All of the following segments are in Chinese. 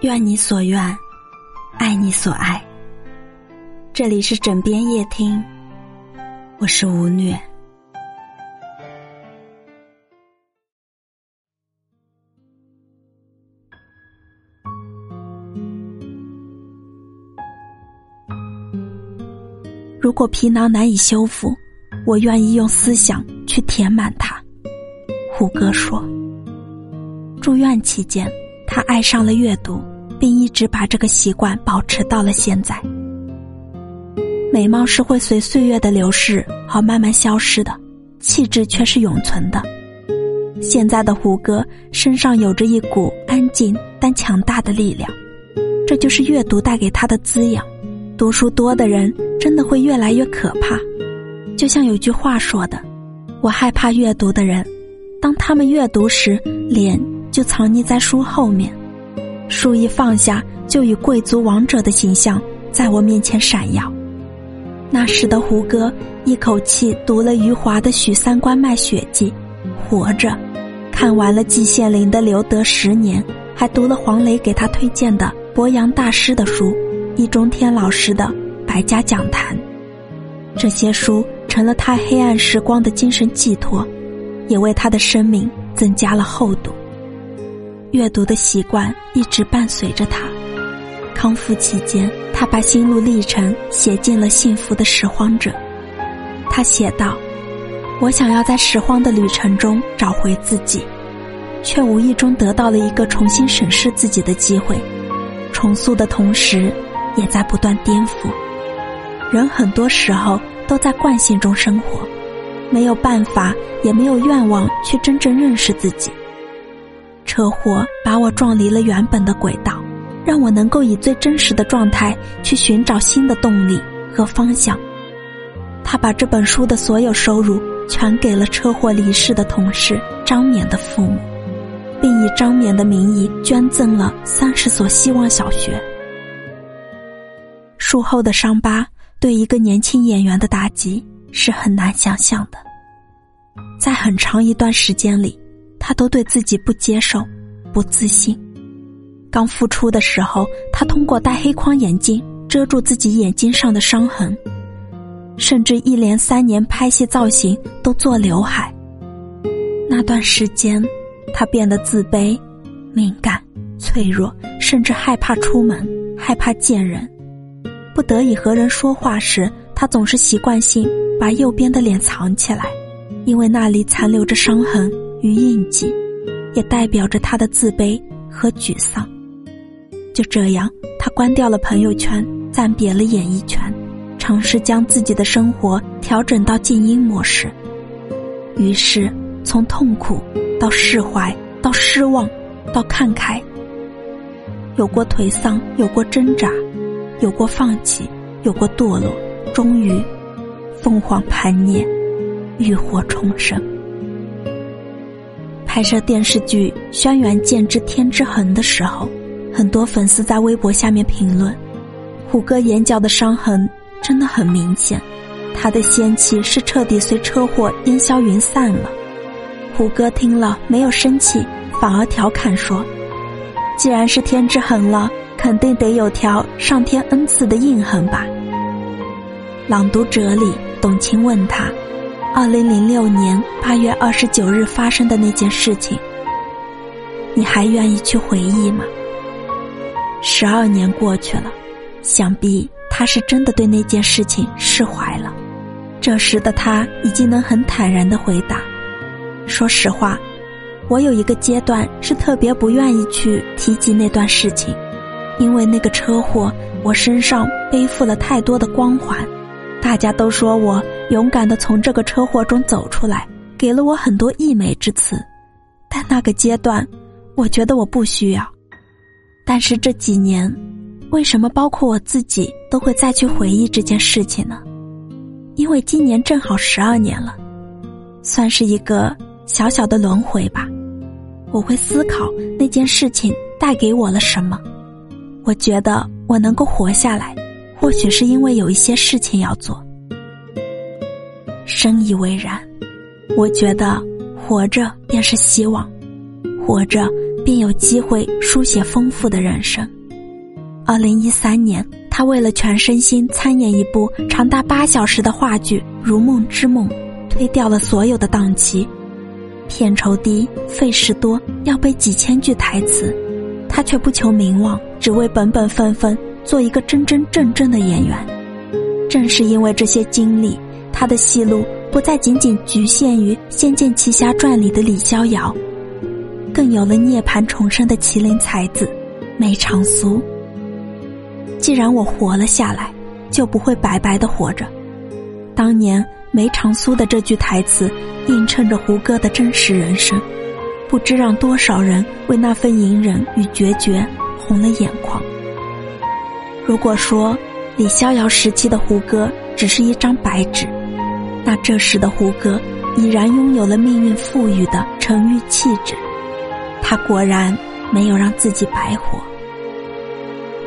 愿你所愿，爱你所爱。这里是枕边夜听，我是吴虐。如果皮囊难以修复，我愿意用思想去填满它。胡歌说：“住院期间，他爱上了阅读，并一直把这个习惯保持到了现在。美貌是会随岁月的流逝而慢慢消失的，气质却是永存的。现在的胡歌身上有着一股安静但强大的力量，这就是阅读带给他的滋养。读书多的人。”真的会越来越可怕，就像有句话说的：“我害怕阅读的人，当他们阅读时，脸就藏匿在书后面，书一放下，就以贵族王者的形象在我面前闪耀。”那时的胡歌一口气读了余华的《许三观卖血记》，活着，看完了季羡林的《留德十年》，还读了黄磊给他推荐的博洋大师的书，易中天老师的。百家讲坛，这些书成了他黑暗时光的精神寄托，也为他的生命增加了厚度。阅读的习惯一直伴随着他。康复期间，他把心路历程写进了《幸福的拾荒者》。他写道：“我想要在拾荒的旅程中找回自己，却无意中得到了一个重新审视自己的机会。重塑的同时，也在不断颠覆。”人很多时候都在惯性中生活，没有办法，也没有愿望去真正认识自己。车祸把我撞离了原本的轨道，让我能够以最真实的状态去寻找新的动力和方向。他把这本书的所有收入全给了车祸离世的同事张冕的父母，并以张冕的名义捐赠了三十所希望小学。术后的伤疤。对一个年轻演员的打击是很难想象的。在很长一段时间里，他都对自己不接受、不自信。刚复出的时候，他通过戴黑框眼镜遮住自己眼睛上的伤痕，甚至一连三年拍戏造型都做刘海。那段时间，他变得自卑、敏感、脆弱，甚至害怕出门，害怕见人。不得已和人说话时，他总是习惯性把右边的脸藏起来，因为那里残留着伤痕与印记，也代表着他的自卑和沮丧。就这样，他关掉了朋友圈，暂别了演艺圈，尝试将自己的生活调整到静音模式。于是，从痛苦到释怀，到失望，到看开，有过颓丧，有过挣扎。有过放弃，有过堕落，终于凤凰盘涅，浴火重生。拍摄电视剧《轩辕剑之天之痕》的时候，很多粉丝在微博下面评论：“虎哥眼角的伤痕真的很明显，他的仙气是彻底随车祸烟消云散了。”胡歌听了没有生气，反而调侃说：“既然是天之痕了。”肯定得有条上天恩赐的印痕吧。朗读者里，董卿问他：“二零零六年八月二十九日发生的那件事情，你还愿意去回忆吗？”十二年过去了，想必他是真的对那件事情释怀了。这时的他已经能很坦然的回答：“说实话，我有一个阶段是特别不愿意去提及那段事情。”因为那个车祸，我身上背负了太多的光环，大家都说我勇敢的从这个车祸中走出来，给了我很多溢美之词。但那个阶段，我觉得我不需要。但是这几年，为什么包括我自己都会再去回忆这件事情呢？因为今年正好十二年了，算是一个小小的轮回吧。我会思考那件事情带给我了什么。我觉得我能够活下来，或许是因为有一些事情要做。深以为然。我觉得活着便是希望，活着便有机会书写丰富的人生。二零一三年，他为了全身心参演一部长达八小时的话剧《如梦之梦》，推掉了所有的档期。片酬低，费时多，要背几千句台词，他却不求名望，只为本本分分做一个真真正正的演员。正是因为这些经历，他的戏路不再仅仅局限于《仙剑奇侠传》里的李逍遥，更有了涅槃重生的麒麟才子梅长苏。既然我活了下来，就不会白白的活着。当年梅长苏的这句台词，映衬着胡歌的真实人生，不知让多少人为那份隐忍与决绝红了眼眶。如果说李逍遥时期的胡歌只是一张白纸，那这时的胡歌已然拥有了命运赋予的沉郁气质。他果然没有让自己白活。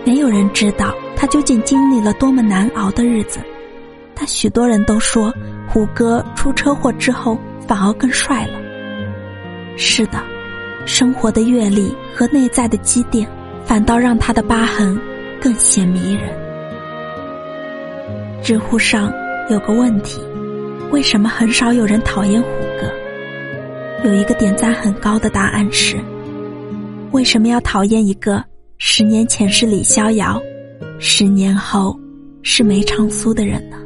没有人知道他究竟经历了多么难熬的日子，但许多人都说胡歌出车祸之后反而更帅了。是的，生活的阅历和内在的积淀，反倒让他的疤痕更显迷人。知乎上有个问题：为什么很少有人讨厌胡歌？有一个点赞很高的答案是：为什么要讨厌一个？十年前是李逍遥，十年后是梅长苏的人呢。